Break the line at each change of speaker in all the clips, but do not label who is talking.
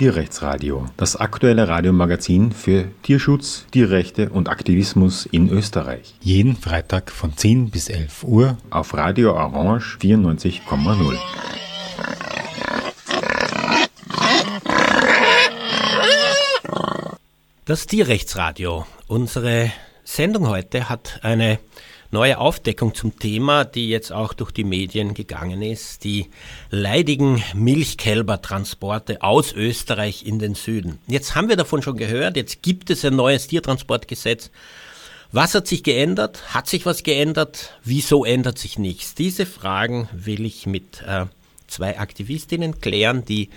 Tierrechtsradio, das aktuelle Radiomagazin für Tierschutz, Tierrechte und Aktivismus in Österreich. Jeden Freitag von 10 bis 11 Uhr auf Radio Orange 94,0.
Das Tierrechtsradio. Unsere Sendung heute hat eine neue Aufdeckung zum Thema, die jetzt auch durch die Medien gegangen ist, die leidigen Milchkälbertransporte aus Österreich in den Süden. Jetzt haben wir davon schon gehört, jetzt gibt es ein neues Tiertransportgesetz. Was hat sich geändert? Hat sich was geändert? Wieso ändert sich nichts? Diese Fragen will ich mit äh, zwei Aktivistinnen klären, die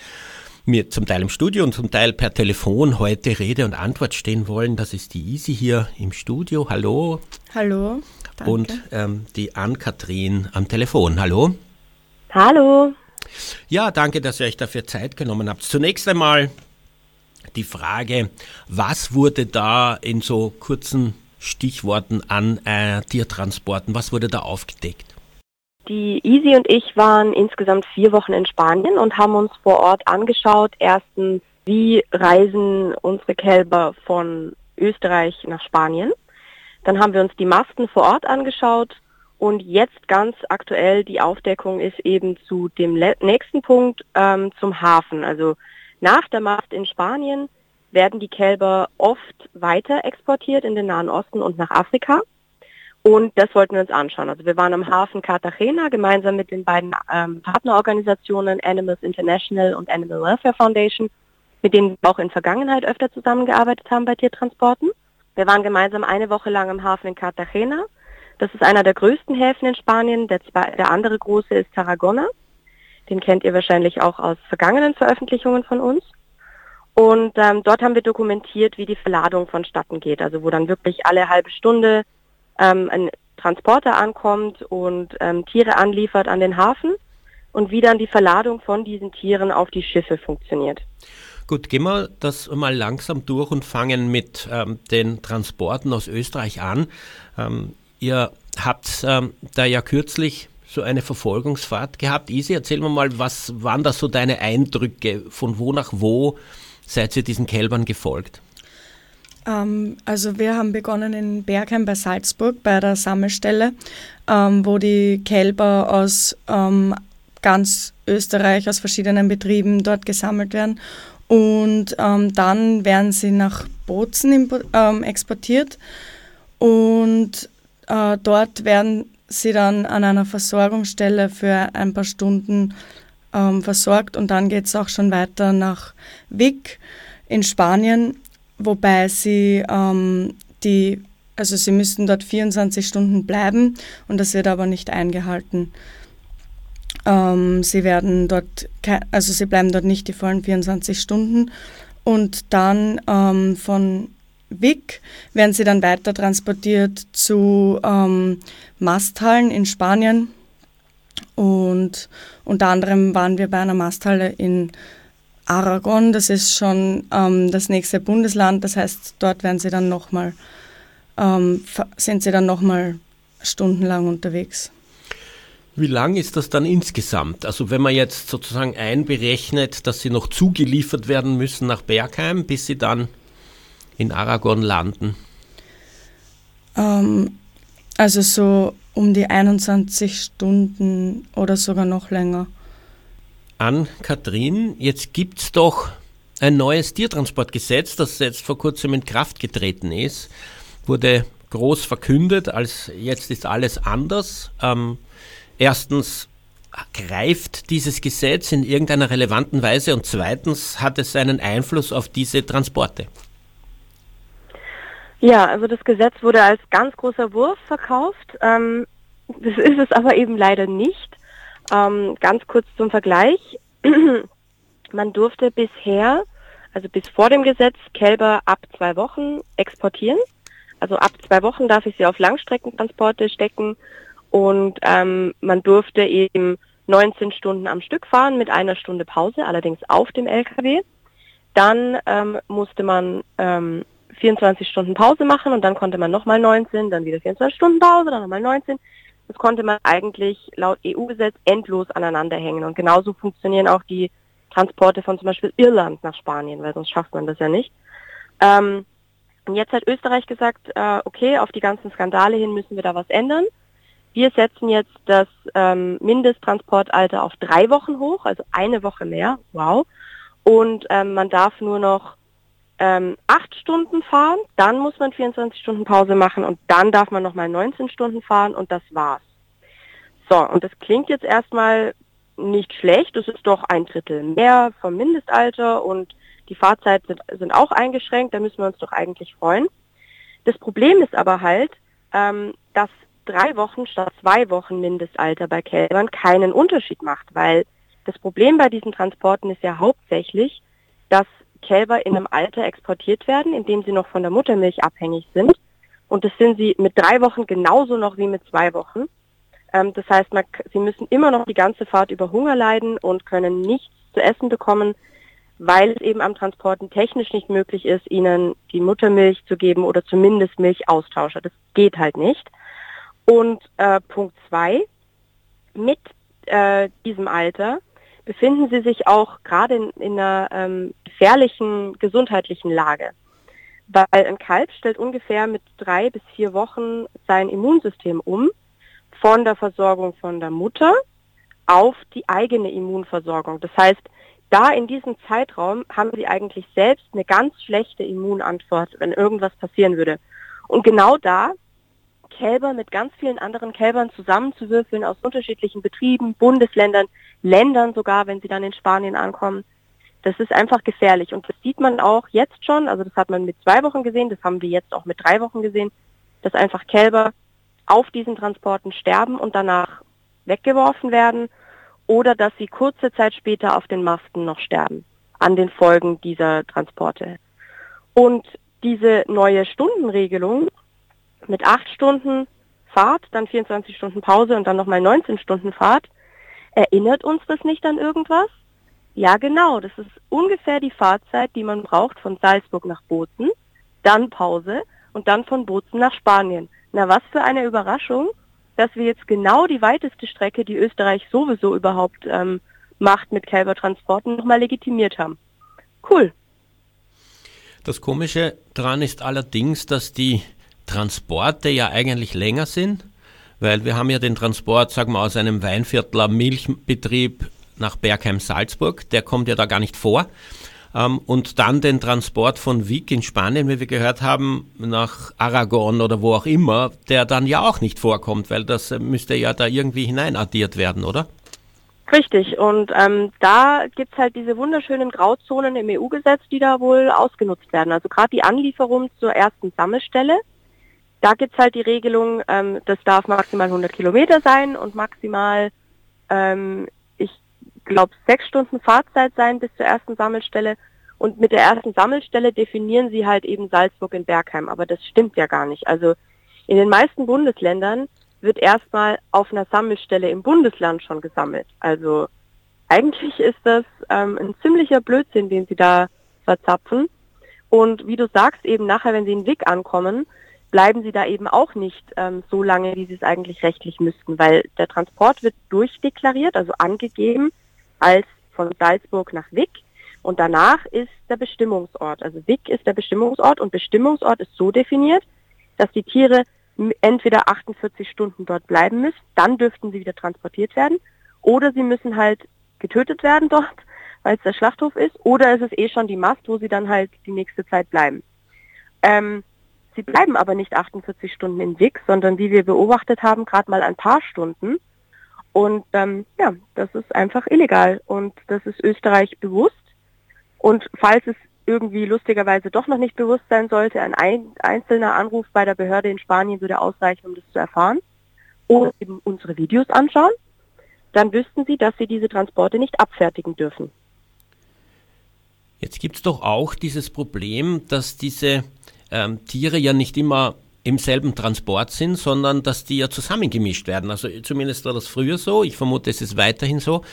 mir zum Teil im Studio und zum Teil per Telefon heute Rede und Antwort stehen wollen. Das ist die Easy hier im Studio. Hallo.
Hallo.
Danke. Und ähm, die Ann-Kathrin am Telefon. Hallo.
Hallo.
Ja, danke, dass ihr euch dafür Zeit genommen habt. Zunächst einmal die Frage, was wurde da in so kurzen Stichworten an äh, Tiertransporten, was wurde da aufgedeckt?
Die Easy und ich waren insgesamt vier Wochen in Spanien und haben uns vor Ort angeschaut, erstens, wie reisen unsere Kälber von Österreich nach Spanien. Dann haben wir uns die Masten vor Ort angeschaut und jetzt ganz aktuell die Aufdeckung ist eben zu dem nächsten Punkt ähm, zum Hafen. Also nach der Mast in Spanien werden die Kälber oft weiter exportiert in den Nahen Osten und nach Afrika. Und das wollten wir uns anschauen. Also wir waren am Hafen Cartagena gemeinsam mit den beiden ähm, Partnerorganisationen Animals International und Animal Welfare Foundation, mit denen wir auch in Vergangenheit öfter zusammengearbeitet haben bei Tiertransporten. Wir waren gemeinsam eine Woche lang im Hafen in Cartagena. Das ist einer der größten Häfen in Spanien. Der, zwei, der andere große ist Tarragona. Den kennt ihr wahrscheinlich auch aus vergangenen Veröffentlichungen von uns. Und ähm, dort haben wir dokumentiert, wie die Verladung vonstatten geht. Also wo dann wirklich alle halbe Stunde ähm, ein Transporter ankommt und ähm, Tiere anliefert an den Hafen und wie dann die Verladung von diesen Tieren auf die Schiffe funktioniert.
Gut, gehen wir das mal langsam durch und fangen mit ähm, den Transporten aus Österreich an. Ähm, ihr habt ähm, da ja kürzlich so eine Verfolgungsfahrt gehabt. Isi, erzähl mir mal, was waren da so deine Eindrücke? Von wo nach wo seid ihr diesen Kälbern gefolgt?
Ähm, also wir haben begonnen in Bergheim bei Salzburg bei der Sammelstelle, ähm, wo die Kälber aus ähm, ganz Österreich, aus verschiedenen Betrieben dort gesammelt werden. Und ähm, dann werden sie nach Bozen ähm, exportiert. Und äh, dort werden sie dann an einer Versorgungsstelle für ein paar Stunden ähm, versorgt. Und dann geht es auch schon weiter nach Vic in Spanien wobei sie ähm, die, also sie müssten dort 24 Stunden bleiben. Und das wird aber nicht eingehalten. Ähm, sie werden dort, also sie bleiben dort nicht die vollen 24 Stunden. Und dann ähm, von Vic werden sie dann weiter transportiert zu ähm, Masthallen in Spanien. Und unter anderem waren wir bei einer Masthalle in Aragon, das ist schon ähm, das nächste Bundesland, das heißt, dort werden sie dann nochmal, ähm, sind sie dann nochmal stundenlang unterwegs.
Wie lang ist das dann insgesamt? Also wenn man jetzt sozusagen einberechnet, dass sie noch zugeliefert werden müssen nach Bergheim, bis sie dann in Aragon landen?
Ähm, also so um die 21 Stunden oder sogar noch länger
an Kathrin. Jetzt gibt es doch ein neues Tiertransportgesetz, das jetzt vor kurzem in Kraft getreten ist. Wurde groß verkündet, als jetzt ist alles anders. Ähm, erstens greift dieses Gesetz in irgendeiner relevanten Weise und zweitens hat es einen Einfluss auf diese Transporte.
Ja, also das Gesetz wurde als ganz großer Wurf verkauft. Ähm, das ist es aber eben leider nicht. Ähm, ganz kurz zum Vergleich. Man durfte bisher, also bis vor dem Gesetz, Kälber ab zwei Wochen exportieren. Also ab zwei Wochen darf ich sie auf Langstreckentransporte stecken und ähm, man durfte eben 19 Stunden am Stück fahren mit einer Stunde Pause, allerdings auf dem LKW. Dann ähm, musste man ähm, 24 Stunden Pause machen und dann konnte man nochmal 19, dann wieder 24 Stunden Pause, dann nochmal 19. Das konnte man eigentlich laut EU-Gesetz endlos aneinander hängen. Und genauso funktionieren auch die Transporte von zum Beispiel Irland nach Spanien, weil sonst schafft man das ja nicht. Ähm, und jetzt hat Österreich gesagt, äh, okay, auf die ganzen Skandale hin müssen wir da was ändern. Wir setzen jetzt das ähm, Mindesttransportalter auf drei Wochen hoch, also eine Woche mehr. Wow. Und ähm, man darf nur noch ähm, acht Stunden fahren, dann muss man 24 Stunden Pause machen und dann darf man nochmal 19 Stunden fahren und das war's. So, und das klingt jetzt erstmal nicht schlecht, das ist doch ein Drittel mehr vom Mindestalter und die Fahrzeiten sind, sind auch eingeschränkt, da müssen wir uns doch eigentlich freuen. Das Problem ist aber halt, ähm, dass drei Wochen statt zwei Wochen Mindestalter bei Kälbern keinen Unterschied macht, weil das Problem bei diesen Transporten ist ja hauptsächlich, dass Kälber in einem Alter exportiert werden, in dem sie noch von der Muttermilch abhängig sind. Und das sind sie mit drei Wochen genauso noch wie mit zwei Wochen. Ähm, das heißt, man, sie müssen immer noch die ganze Fahrt über Hunger leiden und können nichts zu essen bekommen, weil es eben am Transporten technisch nicht möglich ist, ihnen die Muttermilch zu geben oder zumindest Milchaustauscher. Das geht halt nicht. Und äh, Punkt zwei, mit äh, diesem Alter befinden sie sich auch gerade in, in einer ähm, gefährlichen gesundheitlichen Lage. Weil ein Kalb stellt ungefähr mit drei bis vier Wochen sein Immunsystem um von der Versorgung von der Mutter auf die eigene Immunversorgung. Das heißt, da in diesem Zeitraum haben sie eigentlich selbst eine ganz schlechte Immunantwort, wenn irgendwas passieren würde. Und genau da Kälber mit ganz vielen anderen Kälbern zusammenzuwürfeln aus unterschiedlichen Betrieben, Bundesländern, Ländern sogar, wenn sie dann in Spanien ankommen. Das ist einfach gefährlich und das sieht man auch jetzt schon, also das hat man mit zwei Wochen gesehen, das haben wir jetzt auch mit drei Wochen gesehen, dass einfach Kälber auf diesen Transporten sterben und danach weggeworfen werden oder dass sie kurze Zeit später auf den Masten noch sterben an den Folgen dieser Transporte. Und diese neue Stundenregelung mit acht Stunden Fahrt, dann 24 Stunden Pause und dann nochmal 19 Stunden Fahrt. Erinnert uns das nicht an irgendwas? Ja, genau. Das ist ungefähr die Fahrzeit, die man braucht von Salzburg nach Bozen, dann Pause und dann von Bozen nach Spanien. Na, was für eine Überraschung, dass wir jetzt genau die weiteste Strecke, die Österreich sowieso überhaupt ähm, macht mit Kälbertransporten, nochmal legitimiert haben. Cool.
Das Komische daran ist allerdings, dass die Transporte ja eigentlich länger sind, weil wir haben ja den Transport, sagen wir, aus einem Weinviertler Milchbetrieb nach Bergheim-Salzburg, der kommt ja da gar nicht vor. Ähm, und dann den Transport von Vic in Spanien, wie wir gehört haben, nach Aragon oder wo auch immer, der dann ja auch nicht vorkommt, weil das müsste ja da irgendwie hineinaddiert werden, oder?
Richtig, und ähm, da gibt's halt diese wunderschönen Grauzonen im EU-Gesetz, die da wohl ausgenutzt werden. Also gerade die Anlieferung zur ersten Sammelstelle, da gibt es halt die Regelung, ähm, das darf maximal 100 Kilometer sein und maximal, ähm, ich glaube, sechs Stunden Fahrzeit sein bis zur ersten Sammelstelle. Und mit der ersten Sammelstelle definieren sie halt eben Salzburg in Bergheim. Aber das stimmt ja gar nicht. Also in den meisten Bundesländern wird erstmal auf einer Sammelstelle im Bundesland schon gesammelt. Also eigentlich ist das ähm, ein ziemlicher Blödsinn, den sie da verzapfen. Und wie du sagst, eben nachher, wenn sie in Wick ankommen, bleiben sie da eben auch nicht ähm, so lange, wie sie es eigentlich rechtlich müssten, weil der Transport wird durchdeklariert, also angegeben als von Salzburg nach Wick und danach ist der Bestimmungsort. Also Wick ist der Bestimmungsort und Bestimmungsort ist so definiert, dass die Tiere entweder 48 Stunden dort bleiben müssen, dann dürften sie wieder transportiert werden, oder sie müssen halt getötet werden dort, weil es der Schlachthof ist, oder es ist eh schon die Mast, wo sie dann halt die nächste Zeit bleiben. Ähm, Sie bleiben aber nicht 48 Stunden in Wick, sondern wie wir beobachtet haben, gerade mal ein paar Stunden. Und ähm, ja, das ist einfach illegal und das ist Österreich bewusst. Und falls es irgendwie lustigerweise doch noch nicht bewusst sein sollte, ein, ein einzelner Anruf bei der Behörde in Spanien würde ausreichen, um das zu erfahren. Oder eben unsere Videos anschauen. Dann wüssten sie, dass sie diese Transporte nicht abfertigen dürfen.
Jetzt gibt es doch auch dieses Problem, dass diese ähm, Tiere ja nicht immer im selben Transport sind, sondern dass die ja zusammengemischt werden. Also zumindest war das früher so. Ich vermute, es ist weiterhin so,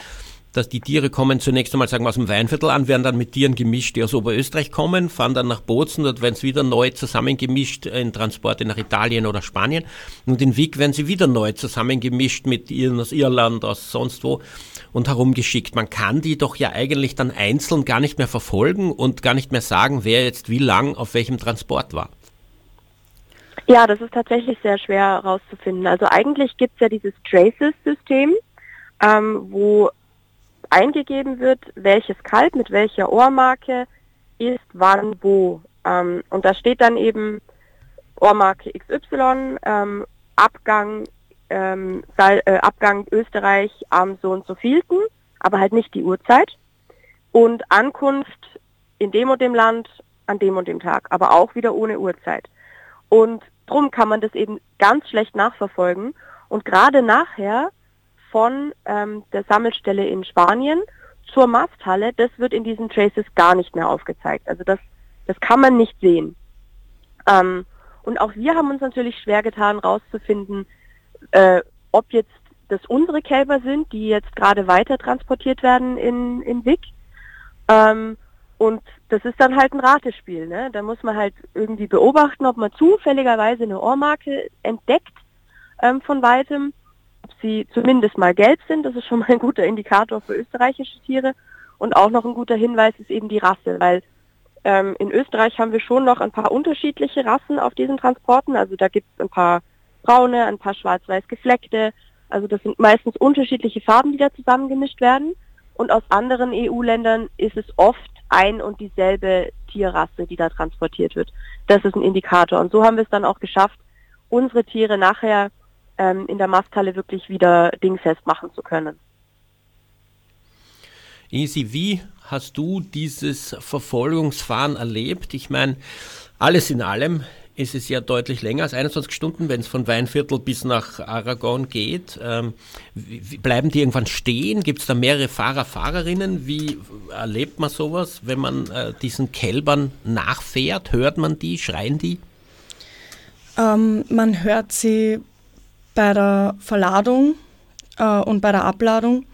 dass die Tiere kommen zunächst einmal sagen wir aus dem Weinviertel an, werden dann mit Tieren gemischt, die aus Oberösterreich kommen, fahren dann nach Bozen, dort werden sie wieder neu zusammengemischt in Transporte nach Italien oder Spanien und in Wick werden sie wieder neu zusammengemischt mit Tieren aus Irland, aus sonst wo und herumgeschickt. Man kann die doch ja eigentlich dann einzeln gar nicht mehr verfolgen und gar nicht mehr sagen, wer jetzt wie lang auf welchem Transport war.
Ja, das ist tatsächlich sehr schwer herauszufinden. Also eigentlich gibt es ja dieses Traces-System, ähm, wo eingegeben wird, welches Kalb mit welcher Ohrmarke ist wann wo. Ähm, und da steht dann eben Ohrmarke XY, ähm, Abgang, ähm, äh, Abgang Österreich am so und so vielten, aber halt nicht die Uhrzeit. Und Ankunft in dem und dem Land an dem und dem Tag, aber auch wieder ohne Uhrzeit. Und drum kann man das eben ganz schlecht nachverfolgen. Und gerade nachher von ähm, der Sammelstelle in Spanien zur Masthalle, das wird in diesen Traces gar nicht mehr aufgezeigt. Also das, das kann man nicht sehen. Ähm, und auch wir haben uns natürlich schwer getan, rauszufinden, äh, ob jetzt das unsere Kälber sind, die jetzt gerade weiter transportiert werden in, in Wick. Ähm, und das ist dann halt ein Ratespiel. Ne? Da muss man halt irgendwie beobachten, ob man zufälligerweise eine Ohrmarke entdeckt ähm, von weitem ob sie zumindest mal gelb sind. Das ist schon mal ein guter Indikator für österreichische Tiere. Und auch noch ein guter Hinweis ist eben die Rasse, weil ähm, in Österreich haben wir schon noch ein paar unterschiedliche Rassen auf diesen Transporten. Also da gibt es ein paar braune, ein paar schwarz-weiß gefleckte. Also das sind meistens unterschiedliche Farben, die da zusammengemischt werden. Und aus anderen EU-Ländern ist es oft ein und dieselbe Tierrasse, die da transportiert wird. Das ist ein Indikator. Und so haben wir es dann auch geschafft, unsere Tiere nachher ähm, in der Masthalle wirklich wieder dingfest machen zu können.
Easy, wie hast du dieses Verfolgungsfahren erlebt? Ich meine, alles in allem ist es ja deutlich länger als 21 Stunden, wenn es von Weinviertel bis nach Aragon geht. Ähm, wie, bleiben die irgendwann stehen? Gibt es da mehrere Fahrer, Fahrerinnen? Wie erlebt man sowas, wenn man äh, diesen Kälbern nachfährt? Hört man die? Schreien die?
Ähm, man hört sie bei der Verladung äh, und bei der Abladung,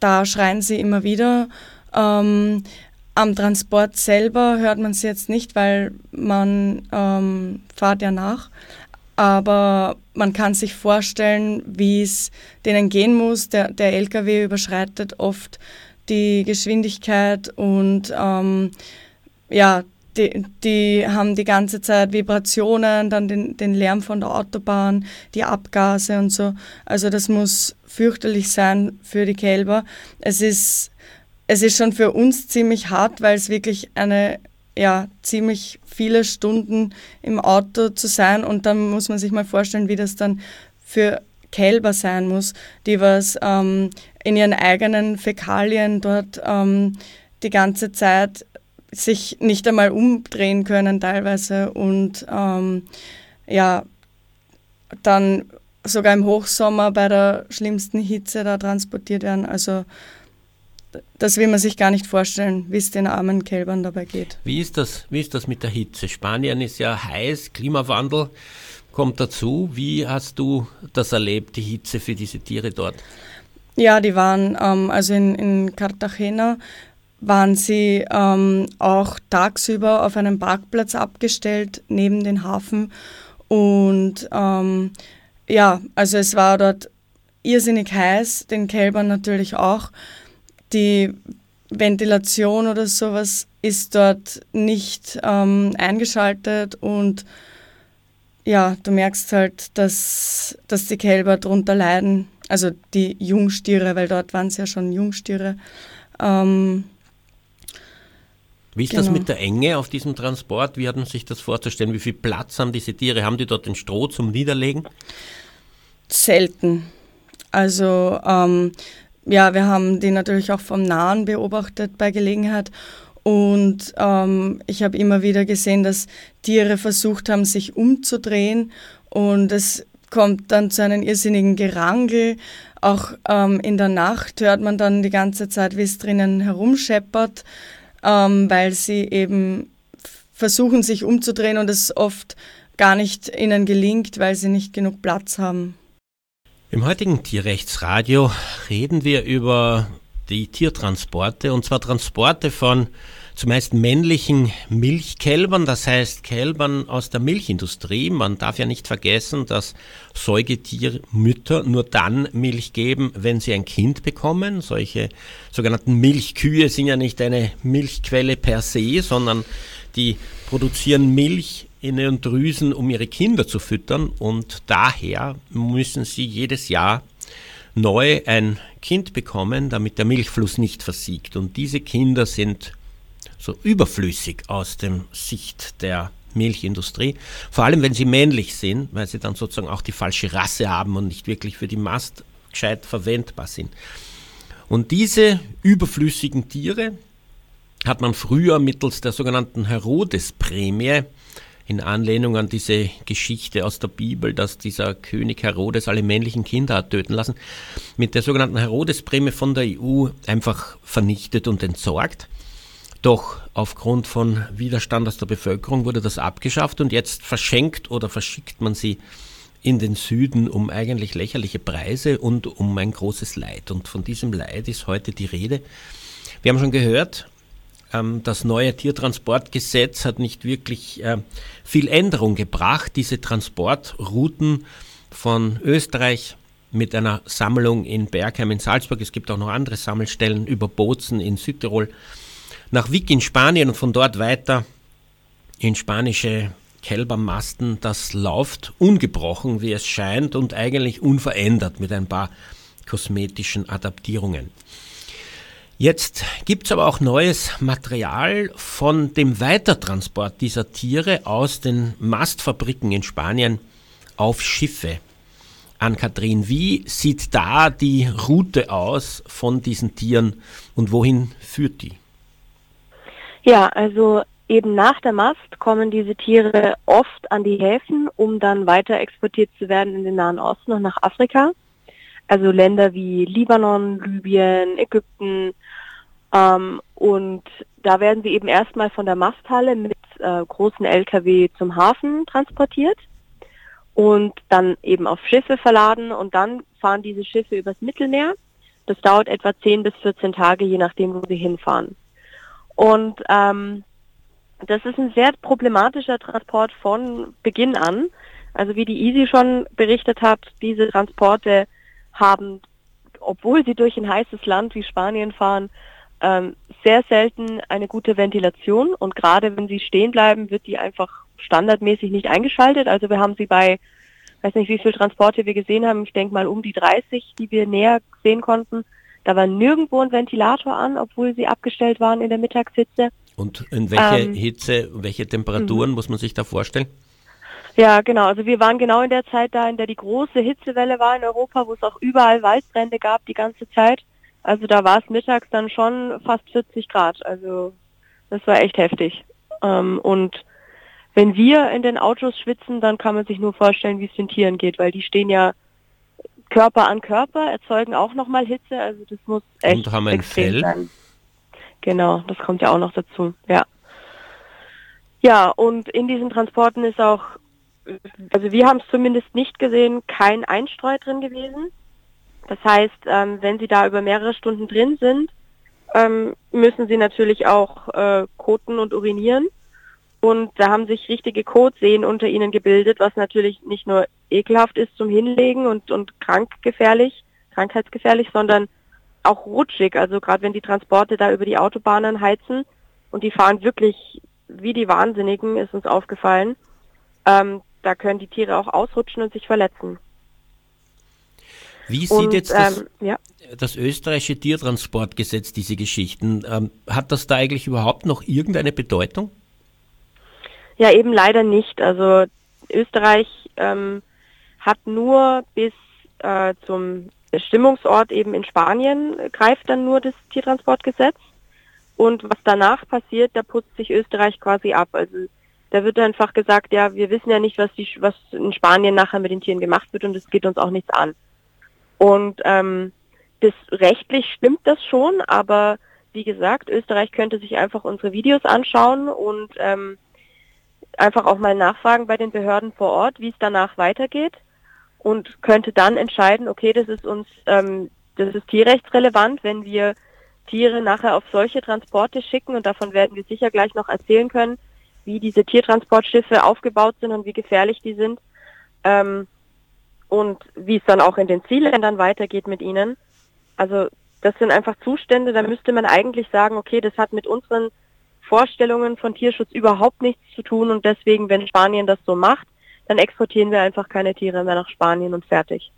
da schreien sie immer wieder. Ähm, am Transport selber hört man sie jetzt nicht, weil man ähm, fährt ja nach. Aber man kann sich vorstellen, wie es denen gehen muss. Der, der LKW überschreitet oft die Geschwindigkeit und ähm, ja, die, die haben die ganze Zeit Vibrationen, dann den, den Lärm von der Autobahn, die Abgase und so. Also das muss fürchterlich sein für die Kälber. Es ist, es ist schon für uns ziemlich hart, weil es wirklich eine ja, ziemlich viele Stunden im Auto zu sein und dann muss man sich mal vorstellen, wie das dann für Kälber sein muss, die was ähm, in ihren eigenen Fäkalien dort ähm, die ganze Zeit sich nicht einmal umdrehen können teilweise und ähm, ja, dann sogar im Hochsommer bei der schlimmsten Hitze da transportiert werden. Also das will man sich gar nicht vorstellen, wie es den armen Kälbern dabei geht.
Wie ist das, wie ist das mit der Hitze? Spanien ist ja heiß, Klimawandel kommt dazu. Wie hast du das erlebt, die Hitze für diese Tiere dort?
Ja, die waren ähm, also in, in Cartagena waren sie ähm, auch tagsüber auf einem Parkplatz abgestellt neben den Hafen. Und ähm, ja, also es war dort irrsinnig heiß, den Kälbern natürlich auch. Die Ventilation oder sowas ist dort nicht ähm, eingeschaltet und ja, du merkst halt, dass, dass die Kälber darunter leiden, also die Jungstiere, weil dort waren es ja schon Jungstiere. Ähm,
wie ist genau. das mit der Enge auf diesem Transport? Wie hat man sich das vorzustellen? Wie viel Platz haben diese Tiere? Haben die dort den Stroh zum Niederlegen?
Selten. Also ähm, ja, wir haben die natürlich auch vom Nahen beobachtet bei Gelegenheit. Und ähm, ich habe immer wieder gesehen, dass Tiere versucht haben, sich umzudrehen. Und es kommt dann zu einem irrsinnigen Gerangel. Auch ähm, in der Nacht hört man dann die ganze Zeit, wie es drinnen herumscheppert ähm, weil sie eben versuchen, sich umzudrehen und es oft gar nicht ihnen gelingt, weil sie nicht genug Platz haben.
Im heutigen Tierrechtsradio reden wir über die Tiertransporte, und zwar Transporte von zumeist männlichen Milchkälbern, das heißt Kälbern aus der Milchindustrie. Man darf ja nicht vergessen, dass Säugetiermütter nur dann Milch geben, wenn sie ein Kind bekommen. Solche sogenannten Milchkühe sind ja nicht eine Milchquelle per se, sondern die produzieren Milch in ihren Drüsen, um ihre Kinder zu füttern und daher müssen sie jedes Jahr neu ein Kind bekommen, damit der Milchfluss nicht versiegt. Und diese Kinder sind so überflüssig aus dem Sicht der Milchindustrie, vor allem wenn sie männlich sind, weil sie dann sozusagen auch die falsche Rasse haben und nicht wirklich für die Mast gescheit verwendbar sind. Und diese überflüssigen Tiere hat man früher mittels der sogenannten Herodes-Prämie in Anlehnung an diese Geschichte aus der Bibel, dass dieser König Herodes alle männlichen Kinder hat töten lassen, mit der sogenannten Herodes-Prämie von der EU einfach vernichtet und entsorgt. Doch aufgrund von Widerstand aus der Bevölkerung wurde das abgeschafft und jetzt verschenkt oder verschickt man sie in den Süden um eigentlich lächerliche Preise und um ein großes Leid. Und von diesem Leid ist heute die Rede. Wir haben schon gehört, ähm, das neue Tiertransportgesetz hat nicht wirklich äh, viel Änderung gebracht. Diese Transportrouten von Österreich mit einer Sammlung in Bergheim in Salzburg, es gibt auch noch andere Sammelstellen über Bozen in Südtirol, nach Wick in Spanien und von dort weiter in spanische Kälbermasten. Das läuft ungebrochen, wie es scheint, und eigentlich unverändert mit ein paar kosmetischen Adaptierungen. Jetzt gibt es aber auch neues Material von dem Weitertransport dieser Tiere aus den Mastfabriken in Spanien auf Schiffe. An Kathrin, wie sieht da die Route aus von diesen Tieren und wohin führt die?
Ja, also eben nach der Mast kommen diese Tiere oft an die Häfen, um dann weiter exportiert zu werden in den Nahen Osten und nach Afrika. Also Länder wie Libanon, Libyen, Ägypten. Ähm, und da werden sie eben erstmal von der Masthalle mit äh, großen Lkw zum Hafen transportiert und dann eben auf Schiffe verladen und dann fahren diese Schiffe übers Mittelmeer. Das dauert etwa 10 bis 14 Tage, je nachdem, wo sie hinfahren. Und ähm, das ist ein sehr problematischer Transport von Beginn an. Also wie die Easy schon berichtet hat, diese Transporte haben, obwohl sie durch ein heißes Land wie Spanien fahren, ähm, sehr selten eine gute Ventilation und gerade wenn sie stehen bleiben, wird die einfach standardmäßig nicht eingeschaltet. Also wir haben sie bei, weiß nicht wie viele Transporte wir gesehen haben, ich denke mal um die 30, die wir näher sehen konnten, da war nirgendwo ein Ventilator an, obwohl sie abgestellt waren in der Mittagshitze.
Und in welche ähm, Hitze, welche Temperaturen mhm. muss man sich da vorstellen?
Ja, genau. Also wir waren genau in der Zeit da, in der die große Hitzewelle war in Europa, wo es auch überall Waldbrände gab die ganze Zeit. Also da war es mittags dann schon fast 40 Grad. Also das war echt heftig. Ähm, und wenn wir in den Autos schwitzen, dann kann man sich nur vorstellen, wie es den Tieren geht, weil die stehen ja Körper an Körper erzeugen auch nochmal Hitze, also das muss echt
Und haben ein Fell. Sein.
Genau, das kommt ja auch noch dazu, ja. Ja, und in diesen Transporten ist auch, also wir haben es zumindest nicht gesehen, kein Einstreu drin gewesen. Das heißt, ähm, wenn Sie da über mehrere Stunden drin sind, ähm, müssen Sie natürlich auch äh, koten und urinieren. Und da haben sich richtige Kotseen unter ihnen gebildet, was natürlich nicht nur ekelhaft ist zum Hinlegen und, und krankgefährlich, krankheitsgefährlich, sondern auch rutschig. Also gerade wenn die Transporte da über die Autobahnen heizen und die fahren wirklich wie die Wahnsinnigen, ist uns aufgefallen. Ähm, da können die Tiere auch ausrutschen und sich verletzen.
Wie sieht und, jetzt das, ähm, ja. das, österreichische Tiertransportgesetz diese Geschichten? Ähm, hat das da eigentlich überhaupt noch irgendeine Bedeutung?
Ja, eben leider nicht. Also Österreich ähm, hat nur bis äh, zum Bestimmungsort eben in Spanien greift dann nur das Tiertransportgesetz. Und was danach passiert, da putzt sich Österreich quasi ab. Also da wird einfach gesagt, ja, wir wissen ja nicht, was, die, was in Spanien nachher mit den Tieren gemacht wird und es geht uns auch nichts an. Und ähm, das rechtlich stimmt das schon, aber wie gesagt, Österreich könnte sich einfach unsere Videos anschauen und ähm, einfach auch mal nachfragen bei den Behörden vor Ort, wie es danach weitergeht und könnte dann entscheiden, okay, das ist uns, ähm, das ist tierrechtsrelevant, wenn wir Tiere nachher auf solche Transporte schicken und davon werden wir sicher gleich noch erzählen können, wie diese Tiertransportschiffe aufgebaut sind und wie gefährlich die sind ähm, und wie es dann auch in den Zielländern weitergeht mit ihnen. Also das sind einfach Zustände, da müsste man eigentlich sagen, okay, das hat mit unseren Vorstellungen von Tierschutz überhaupt nichts zu tun und deswegen, wenn Spanien das so macht, dann exportieren wir einfach keine Tiere mehr nach Spanien und fertig.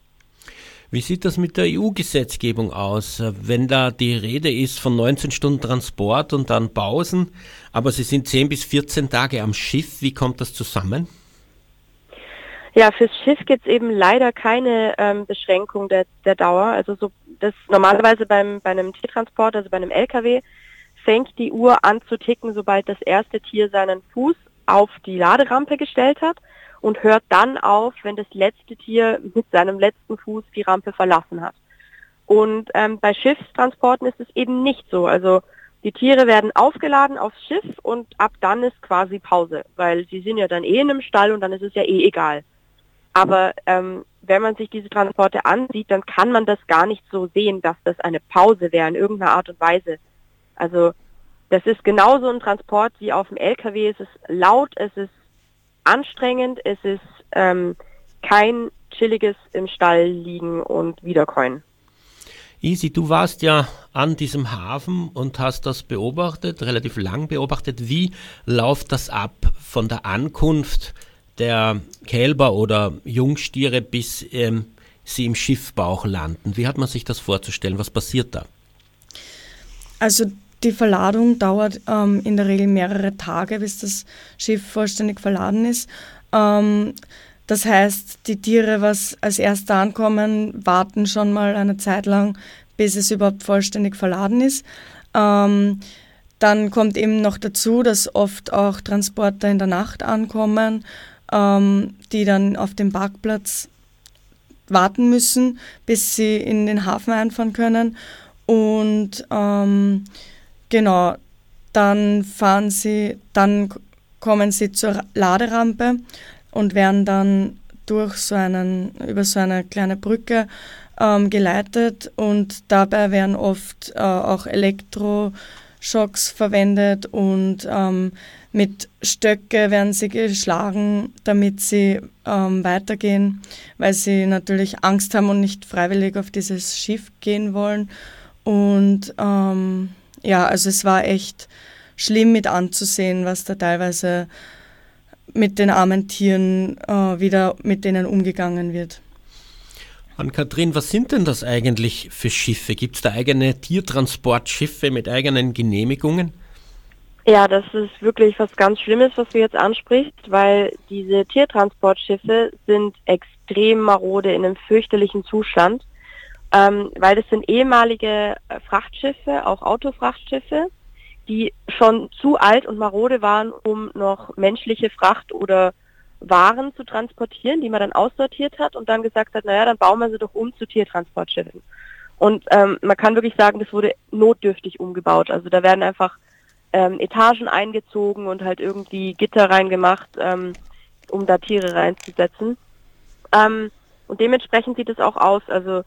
Wie sieht das mit der EU-Gesetzgebung aus? Wenn da die Rede ist von 19 Stunden Transport und dann Pausen, aber Sie sind 10 bis 14 Tage am Schiff, wie kommt das zusammen?
Ja, fürs Schiff gibt es eben leider keine ähm, Beschränkung der, der Dauer. Also so das normalerweise beim bei einem Tiertransport, also bei einem LKW, fängt die Uhr an zu ticken, sobald das erste Tier seinen Fuß auf die Laderampe gestellt hat und hört dann auf, wenn das letzte Tier mit seinem letzten Fuß die Rampe verlassen hat. Und ähm, bei Schiffstransporten ist es eben nicht so. Also die Tiere werden aufgeladen aufs Schiff und ab dann ist quasi Pause, weil sie sind ja dann eh in einem Stall und dann ist es ja eh egal. Aber ähm, wenn man sich diese Transporte ansieht, dann kann man das gar nicht so sehen, dass das eine Pause wäre in irgendeiner Art und Weise. Also das ist genauso ein Transport wie auf dem LKW. Es ist laut, es ist anstrengend, es ist ähm, kein chilliges im Stall liegen und wiederkäuen.
Easy, du warst ja an diesem Hafen und hast das beobachtet, relativ lang beobachtet. Wie läuft das ab von der Ankunft der Kälber oder Jungstiere, bis ähm, sie im Schiffbauch landen. Wie hat man sich das vorzustellen? Was passiert da?
Also die Verladung dauert ähm, in der Regel mehrere Tage, bis das Schiff vollständig verladen ist. Ähm, das heißt, die Tiere, was als erste ankommen, warten schon mal eine Zeit lang, bis es überhaupt vollständig verladen ist. Ähm, dann kommt eben noch dazu, dass oft auch Transporter in der Nacht ankommen ähm, die dann auf dem Parkplatz warten müssen, bis sie in den Hafen einfahren können. Und ähm, genau, dann fahren sie, dann kommen sie zur Laderampe und werden dann durch so einen, über so eine kleine Brücke ähm, geleitet und dabei werden oft äh, auch Elektroschocks verwendet und ähm, mit Stöcke werden sie geschlagen, damit sie ähm, weitergehen, weil sie natürlich Angst haben und nicht freiwillig auf dieses Schiff gehen wollen. Und ähm, ja, also es war echt schlimm mit anzusehen, was da teilweise mit den armen Tieren äh, wieder mit denen umgegangen wird.
An-Kathrin, was sind denn das eigentlich für Schiffe? Gibt es da eigene Tiertransportschiffe mit eigenen Genehmigungen?
Ja, das ist wirklich was ganz Schlimmes, was du jetzt ansprichst, weil diese Tiertransportschiffe sind extrem marode in einem fürchterlichen Zustand, ähm, weil das sind ehemalige äh, Frachtschiffe, auch Autofrachtschiffe, die schon zu alt und marode waren, um noch menschliche Fracht oder Waren zu transportieren, die man dann aussortiert hat und dann gesagt hat, naja, dann bauen wir sie doch um zu Tiertransportschiffen. Und ähm, man kann wirklich sagen, das wurde notdürftig umgebaut. Also da werden einfach ähm, Etagen eingezogen und halt irgendwie Gitter reingemacht, ähm, um da Tiere reinzusetzen. Ähm, und dementsprechend sieht es auch aus. Also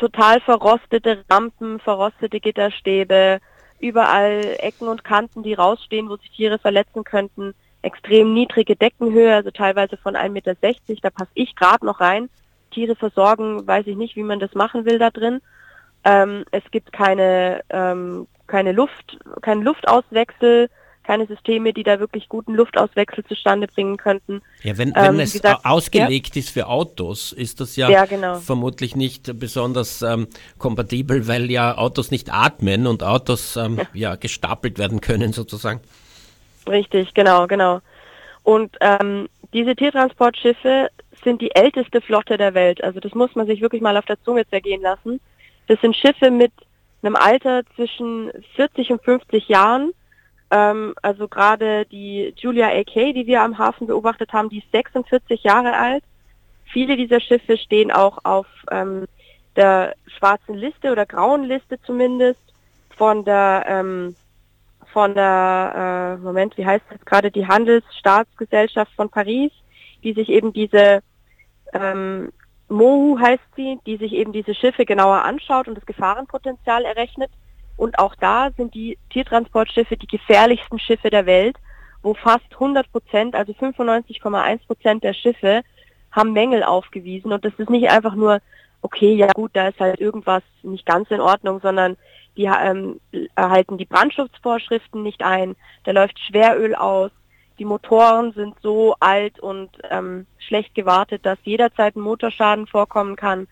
total verrostete Rampen, verrostete Gitterstäbe, überall Ecken und Kanten, die rausstehen, wo sich Tiere verletzen könnten, extrem niedrige Deckenhöhe, also teilweise von 1,60 Meter, da passe ich gerade noch rein. Tiere versorgen, weiß ich nicht, wie man das machen will da drin. Ähm, es gibt keine ähm, keine Luft, keinen Luftauswechsel, keine Systeme, die da wirklich guten Luftauswechsel zustande bringen könnten.
Ja, wenn, wenn ähm, es gesagt, ausgelegt ja? ist für Autos, ist das ja, ja genau. vermutlich nicht besonders ähm, kompatibel, weil ja Autos nicht atmen und Autos ähm, ja. ja. gestapelt werden können sozusagen.
Richtig, genau, genau. Und ähm, diese Tiertransportschiffe sind die älteste Flotte der Welt. Also das muss man sich wirklich mal auf der Zunge zergehen lassen. Das sind Schiffe mit einem Alter zwischen 40 und 50 Jahren. Ähm, also gerade die Julia AK, die wir am Hafen beobachtet haben, die ist 46 Jahre alt. Viele dieser Schiffe stehen auch auf ähm, der schwarzen Liste oder grauen Liste zumindest von der ähm, von der äh, Moment, wie heißt es gerade die Handelsstaatsgesellschaft von Paris, die sich eben diese ähm, Mohu heißt sie, die sich eben diese Schiffe genauer anschaut und das Gefahrenpotenzial errechnet Und auch da sind die Tiertransportschiffe die gefährlichsten Schiffe der Welt, wo fast 100 Prozent, also 95,1 Prozent der Schiffe haben Mängel aufgewiesen. Und das ist nicht einfach nur, okay, ja gut, da ist halt irgendwas nicht ganz in Ordnung, sondern die ähm, erhalten die Brandschutzvorschriften nicht ein, da läuft Schweröl aus, die Motoren sind so alt und ähm, schlecht gewartet, dass jederzeit ein Motorschaden vorkommen kann.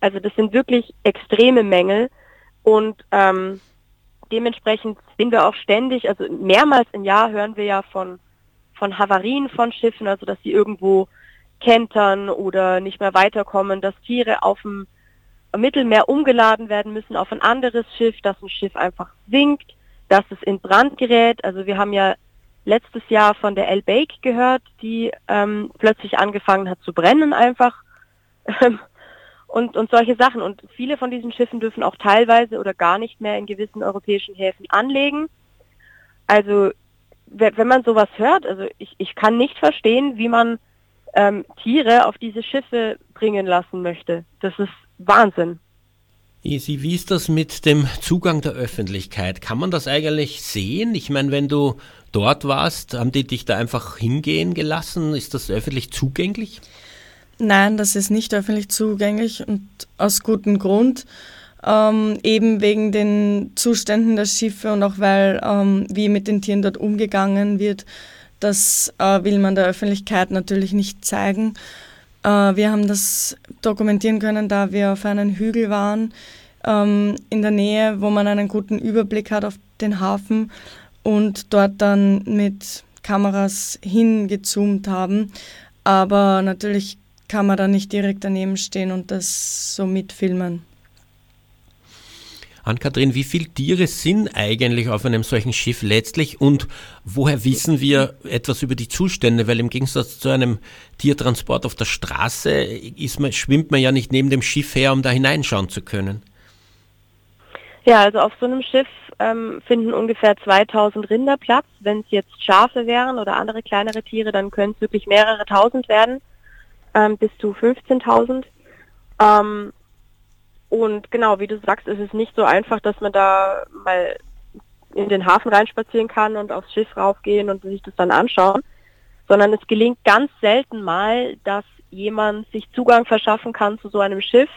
Also das sind wirklich extreme Mängel und ähm, dementsprechend sind wir auch ständig, also mehrmals im Jahr hören wir ja von, von Havarien von Schiffen, also dass sie irgendwo kentern oder nicht mehr weiterkommen, dass Tiere auf dem Mittelmeer umgeladen werden müssen auf ein anderes Schiff, dass ein Schiff einfach sinkt, dass es in Brand gerät. Also wir haben ja letztes Jahr von der El Bake gehört, die ähm, plötzlich angefangen hat zu brennen einfach. und, und solche Sachen. Und viele von diesen Schiffen dürfen auch teilweise oder gar nicht mehr in gewissen europäischen Häfen anlegen. Also wenn man sowas hört, also ich, ich kann nicht verstehen, wie man ähm, Tiere auf diese Schiffe bringen lassen möchte. Das ist Wahnsinn.
Easy, wie ist das mit dem Zugang der Öffentlichkeit? Kann man das eigentlich sehen? Ich meine, wenn du dort warst, haben die dich da einfach hingehen gelassen? Ist das öffentlich zugänglich?
Nein, das ist nicht öffentlich zugänglich und aus gutem Grund. Ähm, eben wegen den Zuständen der Schiffe und auch weil, ähm, wie mit den Tieren dort umgegangen wird, das äh, will man der Öffentlichkeit natürlich nicht zeigen. Äh, wir haben das dokumentieren können, da wir auf einem Hügel waren ähm, in der Nähe, wo man einen guten Überblick hat auf den Hafen und dort dann mit Kameras hingezoomt haben. Aber natürlich kann man da nicht direkt daneben stehen und das so mitfilmen.
Ann-Kathrin, wie viele Tiere sind eigentlich auf einem solchen Schiff letztlich und woher wissen wir etwas über die Zustände? Weil im Gegensatz zu einem Tiertransport auf der Straße man, schwimmt man ja nicht neben dem Schiff her, um da hineinschauen zu können.
Ja, also auf so einem Schiff ähm, finden ungefähr 2000 Rinder Platz. Wenn es jetzt Schafe wären oder andere kleinere Tiere, dann können es wirklich mehrere tausend werden, ähm, bis zu 15.000. Ähm, und genau, wie du sagst, ist es nicht so einfach, dass man da mal in den Hafen reinspazieren kann und aufs Schiff raufgehen und sich das dann anschauen, sondern es gelingt ganz selten mal, dass jemand sich Zugang verschaffen kann zu so einem Schiff.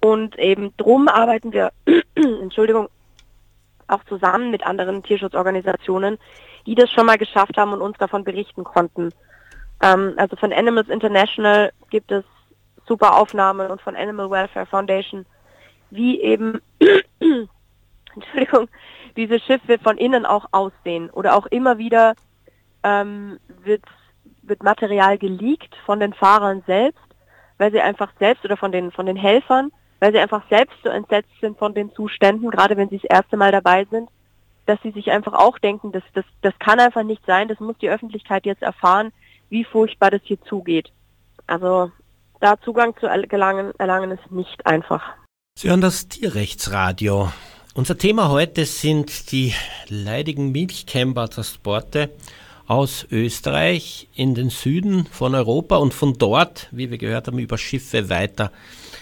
Und eben drum arbeiten wir, Entschuldigung, auch zusammen mit anderen Tierschutzorganisationen, die das schon mal geschafft haben und uns davon berichten konnten. Ähm, also von Animals International gibt es super Aufnahmen und von Animal Welfare Foundation, wie eben, Entschuldigung, diese Schiffe von innen auch aussehen. Oder auch immer wieder ähm, wird, wird Material geleakt von den Fahrern selbst, weil sie einfach selbst oder von den, von den Helfern, weil sie einfach selbst so entsetzt sind von den Zuständen, gerade wenn sie das erste Mal dabei sind, dass sie sich einfach auch denken, das, das, das kann einfach nicht sein, das muss die Öffentlichkeit jetzt erfahren, wie furchtbar das hier zugeht. Also da Zugang zu gelangen, erlangen ist nicht einfach.
Sie hören das Tierrechtsradio. Unser Thema heute sind die leidigen Milchkälbertransporte aus Österreich in den Süden von Europa und von dort, wie wir gehört haben, über Schiffe weiter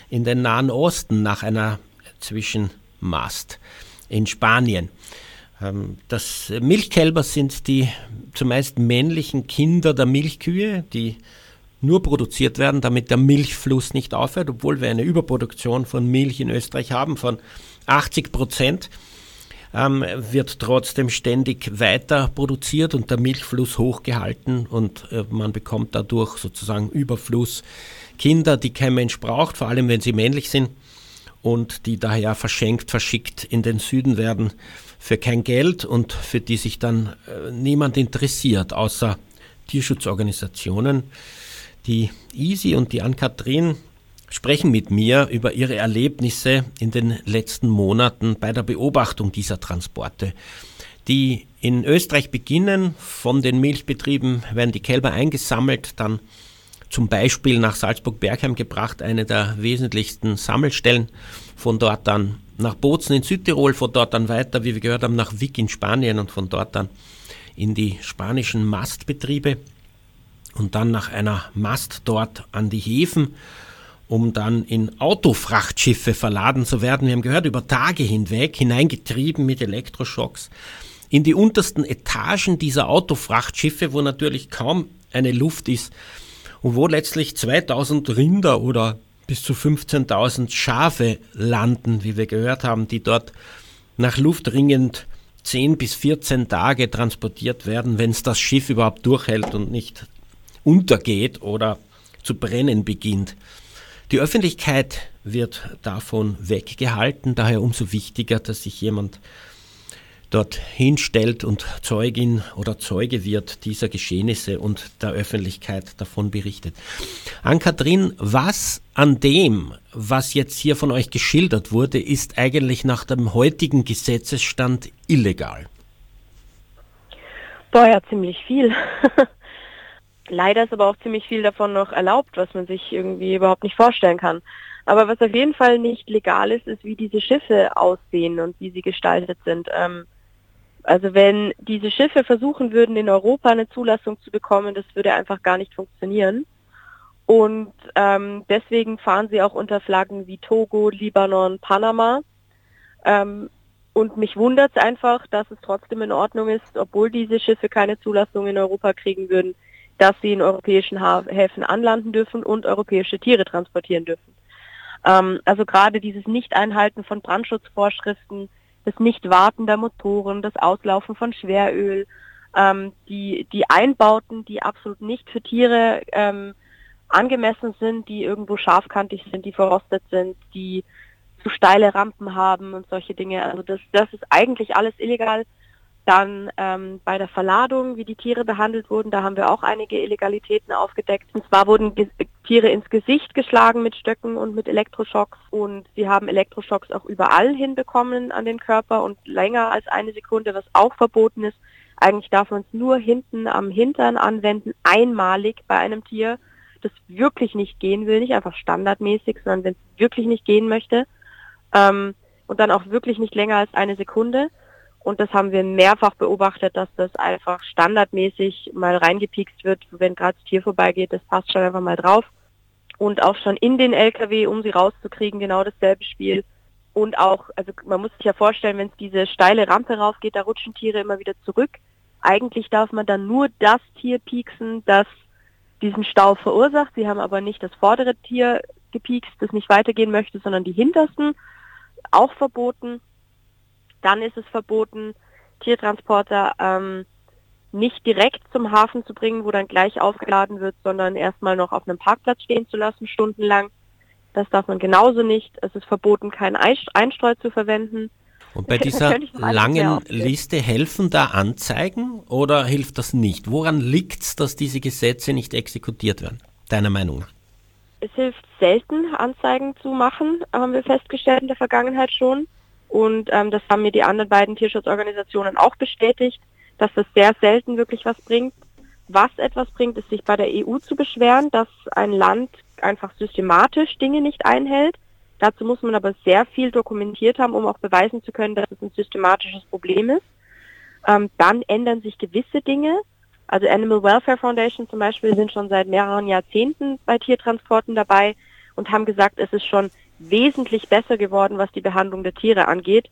in den Nahen Osten nach einer Zwischenmast in Spanien. Ähm, das Milchkälber sind die zumeist männlichen Kinder der Milchkühe, die nur produziert werden, damit der Milchfluss nicht aufhört, obwohl wir eine Überproduktion von Milch in Österreich haben von 80 Prozent, ähm, wird trotzdem ständig weiter produziert und der Milchfluss hochgehalten und äh, man bekommt dadurch sozusagen Überfluss. Kinder, die kein Mensch braucht, vor allem wenn sie männlich sind und die daher verschenkt, verschickt in den Süden werden für kein Geld und für die sich dann äh, niemand interessiert, außer Tierschutzorganisationen. Die Isi und die Ann-Kathrin sprechen mit mir über ihre Erlebnisse in den letzten Monaten bei der Beobachtung dieser Transporte. Die in Österreich beginnen, von den Milchbetrieben werden die Kälber eingesammelt, dann zum Beispiel nach Salzburg-Bergheim gebracht, eine der wesentlichsten Sammelstellen, von dort dann nach Bozen in Südtirol, von dort dann weiter, wie wir gehört haben, nach Wick in Spanien und von dort dann in die spanischen Mastbetriebe und dann nach einer Mast dort an die Häfen, um dann in Autofrachtschiffe verladen zu werden. Wir haben gehört, über Tage hinweg, hineingetrieben mit Elektroschocks, in die untersten Etagen dieser Autofrachtschiffe, wo natürlich kaum eine Luft ist und wo letztlich 2000 Rinder oder bis zu 15.000 Schafe landen, wie wir gehört haben, die dort nach Luft ringend 10 bis 14 Tage transportiert werden, wenn es das Schiff überhaupt durchhält und nicht untergeht oder zu brennen beginnt. Die Öffentlichkeit wird davon weggehalten, daher umso wichtiger, dass sich jemand dort hinstellt und Zeugin oder Zeuge wird dieser Geschehnisse und der Öffentlichkeit davon berichtet. Ann-Kathrin, was an dem, was jetzt hier von euch geschildert wurde, ist eigentlich nach dem heutigen Gesetzesstand illegal?
Boah, ja, ziemlich viel. Leider ist aber auch ziemlich viel davon noch erlaubt, was man sich irgendwie überhaupt nicht vorstellen kann. Aber was auf jeden Fall nicht legal ist, ist, wie diese Schiffe aussehen und wie sie gestaltet sind. Ähm, also wenn diese Schiffe versuchen würden, in Europa eine Zulassung zu bekommen, das würde einfach gar nicht funktionieren. Und ähm, deswegen fahren sie auch unter Flaggen wie Togo, Libanon, Panama. Ähm, und mich wundert es einfach, dass es trotzdem in Ordnung ist, obwohl diese Schiffe keine Zulassung in Europa kriegen würden, dass sie in europäischen Häfen anlanden dürfen und europäische Tiere transportieren dürfen. Ähm, also gerade dieses Nicht-Einhalten von Brandschutzvorschriften, das Nicht-Warten der Motoren, das Auslaufen von Schweröl, ähm, die, die Einbauten, die absolut nicht für Tiere ähm, angemessen sind, die irgendwo scharfkantig sind, die verrostet sind, die zu steile Rampen haben und solche Dinge. Also das, das ist eigentlich alles illegal. Dann ähm, bei der Verladung, wie die Tiere behandelt wurden, da haben wir auch einige Illegalitäten aufgedeckt. Und zwar wurden Ge Tiere ins Gesicht geschlagen mit Stöcken und mit Elektroschocks und sie haben Elektroschocks auch überall hinbekommen an den Körper und länger als eine Sekunde, was auch verboten ist. Eigentlich darf man es nur hinten am Hintern anwenden, einmalig bei einem Tier, das wirklich nicht gehen will, nicht einfach standardmäßig, sondern wenn es wirklich nicht gehen möchte. Ähm, und dann auch wirklich nicht länger als eine Sekunde. Und das haben wir mehrfach beobachtet, dass das einfach standardmäßig mal reingepikst wird, wenn gerade das Tier vorbeigeht, das passt schon einfach mal drauf. Und auch schon in den LKW, um sie rauszukriegen, genau dasselbe Spiel. Und auch, also man muss sich ja vorstellen, wenn es diese steile Rampe raufgeht, da rutschen Tiere immer wieder zurück. Eigentlich darf man dann nur das Tier pieksen, das diesen Stau verursacht. Sie haben aber nicht das vordere Tier gepiekst, das nicht weitergehen möchte, sondern die hintersten. Auch verboten. Dann ist es verboten, Tiertransporter ähm, nicht direkt zum Hafen zu bringen, wo dann gleich aufgeladen wird, sondern erstmal noch auf einem Parkplatz stehen zu lassen, stundenlang. Das darf man genauso nicht. Es ist verboten, keinen Einstreu zu verwenden.
Und bei dieser langen Liste helfen da Anzeigen oder hilft das nicht? Woran liegt es, dass diese Gesetze nicht exekutiert werden, deiner Meinung nach?
Es hilft selten, Anzeigen zu machen, haben wir festgestellt in der Vergangenheit schon. Und ähm, das haben mir die anderen beiden Tierschutzorganisationen auch bestätigt, dass das sehr selten wirklich was bringt. Was etwas bringt, ist sich bei der EU zu beschweren, dass ein Land einfach systematisch Dinge nicht einhält. Dazu muss man aber sehr viel dokumentiert haben, um auch beweisen zu können, dass es ein systematisches Problem ist. Ähm, dann ändern sich gewisse Dinge. Also Animal Welfare Foundation zum Beispiel sind schon seit mehreren Jahrzehnten bei Tiertransporten dabei und haben gesagt, es ist schon wesentlich besser geworden, was die Behandlung der Tiere angeht.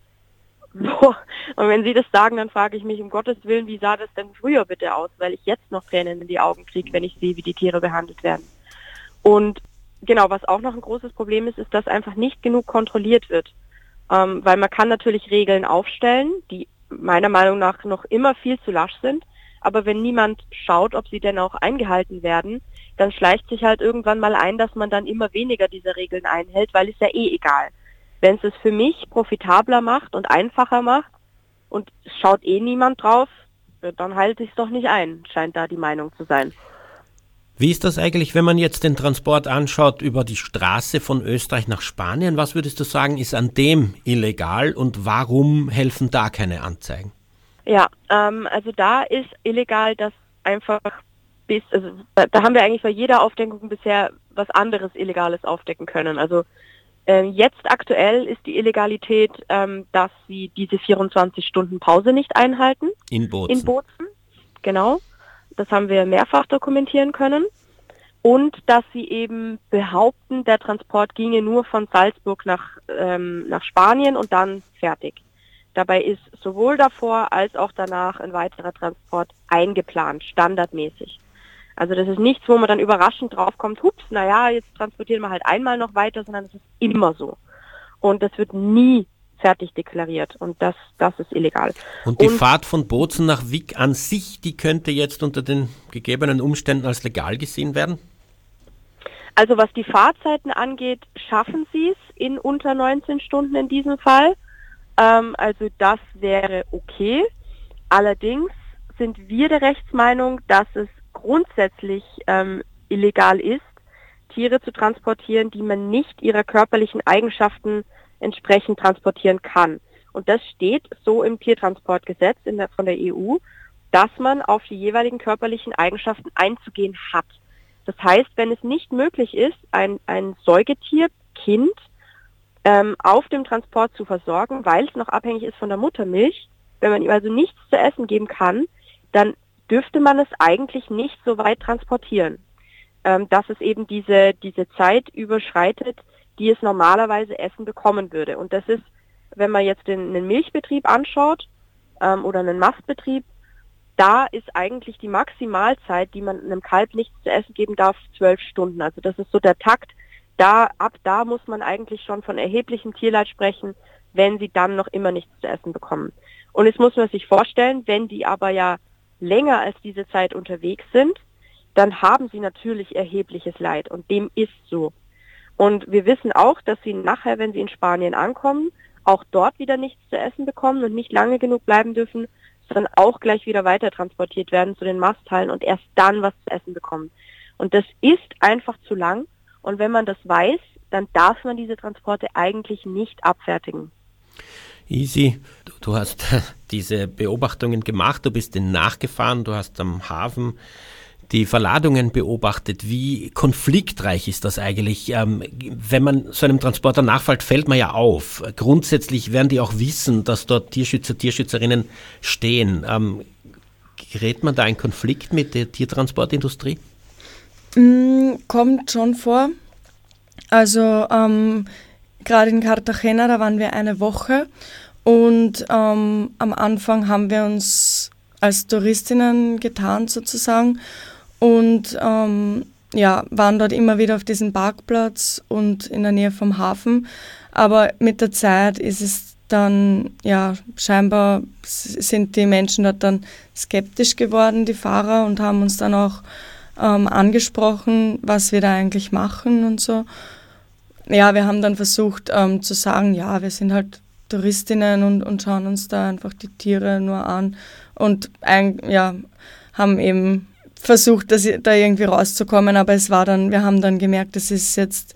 Und wenn Sie das sagen, dann frage ich mich um Gottes Willen, wie sah das denn früher bitte aus, weil ich jetzt noch Tränen in die Augen kriege, wenn ich sehe, wie die Tiere behandelt werden. Und genau, was auch noch ein großes Problem ist, ist, dass einfach nicht genug kontrolliert wird. Ähm, weil man kann natürlich Regeln aufstellen, die meiner Meinung nach noch immer viel zu lasch sind. Aber wenn niemand schaut, ob sie denn auch eingehalten werden, dann schleicht sich halt irgendwann mal ein, dass man dann immer weniger dieser Regeln einhält, weil es ja eh egal. Wenn es es für mich profitabler macht und einfacher macht und schaut eh niemand drauf, dann halte ich es doch nicht ein, scheint da die Meinung zu sein.
Wie ist das eigentlich, wenn man jetzt den Transport anschaut über die Straße von Österreich nach Spanien? Was würdest du sagen, ist an dem illegal und warum helfen da keine Anzeigen?
Ja, ähm, also da ist illegal, dass einfach bis, also da haben wir eigentlich bei jeder Aufdeckung bisher was anderes Illegales aufdecken können. Also äh, jetzt aktuell ist die Illegalität, ähm, dass sie diese 24 Stunden Pause nicht einhalten.
In Bozen.
In Bozen, genau. Das haben wir mehrfach dokumentieren können. und dass sie eben behaupten, der Transport ginge nur von Salzburg nach, ähm, nach Spanien und dann fertig. Dabei ist sowohl davor als auch danach ein weiterer Transport eingeplant, standardmäßig. Also das ist nichts, wo man dann überraschend draufkommt, hups, naja, jetzt transportieren wir halt einmal noch weiter, sondern es ist immer so. Und das wird nie fertig deklariert und das, das ist illegal.
Und die und, Fahrt von Bozen nach Wick an sich, die könnte jetzt unter den gegebenen Umständen als legal gesehen werden?
Also was die Fahrzeiten angeht, schaffen sie es in unter 19 Stunden in diesem Fall. Ähm, also das wäre okay. Allerdings sind wir der Rechtsmeinung, dass es grundsätzlich ähm, illegal ist, Tiere zu transportieren, die man nicht ihrer körperlichen Eigenschaften entsprechend transportieren kann. Und das steht so im Tiertransportgesetz der, von der EU, dass man auf die jeweiligen körperlichen Eigenschaften einzugehen hat. Das heißt, wenn es nicht möglich ist, ein, ein Säugetier, Kind, ähm, auf dem Transport zu versorgen, weil es noch abhängig ist von der Muttermilch, wenn man ihm also nichts zu essen geben kann, dann dürfte man es eigentlich nicht so weit transportieren, ähm, dass es eben diese, diese Zeit überschreitet, die es normalerweise Essen bekommen würde. Und das ist, wenn man jetzt den, einen Milchbetrieb anschaut ähm, oder einen Mastbetrieb, da ist eigentlich die Maximalzeit, die man einem Kalb nichts zu essen geben darf, zwölf Stunden. Also das ist so der Takt. Da, ab da muss man eigentlich schon von erheblichem Tierleid sprechen, wenn sie dann noch immer nichts zu essen bekommen. Und jetzt muss man sich vorstellen, wenn die aber ja länger als diese Zeit unterwegs sind, dann haben sie natürlich erhebliches Leid und dem ist so. Und wir wissen auch, dass sie nachher, wenn sie in Spanien ankommen, auch dort wieder nichts zu essen bekommen und nicht lange genug bleiben dürfen, sondern auch gleich wieder weiter transportiert werden zu den Masthallen und erst dann was zu essen bekommen. Und das ist einfach zu lang. Und wenn man das weiß, dann darf man diese Transporte eigentlich nicht abfertigen.
Easy, du, hast diese Beobachtungen gemacht, du bist den nachgefahren, du hast am Hafen die Verladungen beobachtet. Wie konfliktreich ist das eigentlich? Ähm, wenn man so einem Transporter nachfällt, fällt man ja auf. Grundsätzlich werden die auch wissen, dass dort Tierschützer, Tierschützerinnen stehen. Ähm, gerät man da in Konflikt mit der Tiertransportindustrie?
Mm, kommt schon vor. Also ähm, gerade in Cartagena, da waren wir eine Woche und ähm, am Anfang haben wir uns als Touristinnen getarnt sozusagen und ähm, ja, waren dort immer wieder auf diesem Parkplatz und in der Nähe vom Hafen. Aber mit der Zeit ist es dann, ja, scheinbar sind die Menschen dort dann skeptisch geworden, die Fahrer, und haben uns dann auch ähm, angesprochen, was wir da eigentlich machen und so. Ja, wir haben dann versucht ähm, zu sagen, ja, wir sind halt Touristinnen und, und schauen uns da einfach die Tiere nur an und ein, ja, haben eben versucht, dass, da irgendwie rauszukommen, aber es war dann, wir haben dann gemerkt, es ist jetzt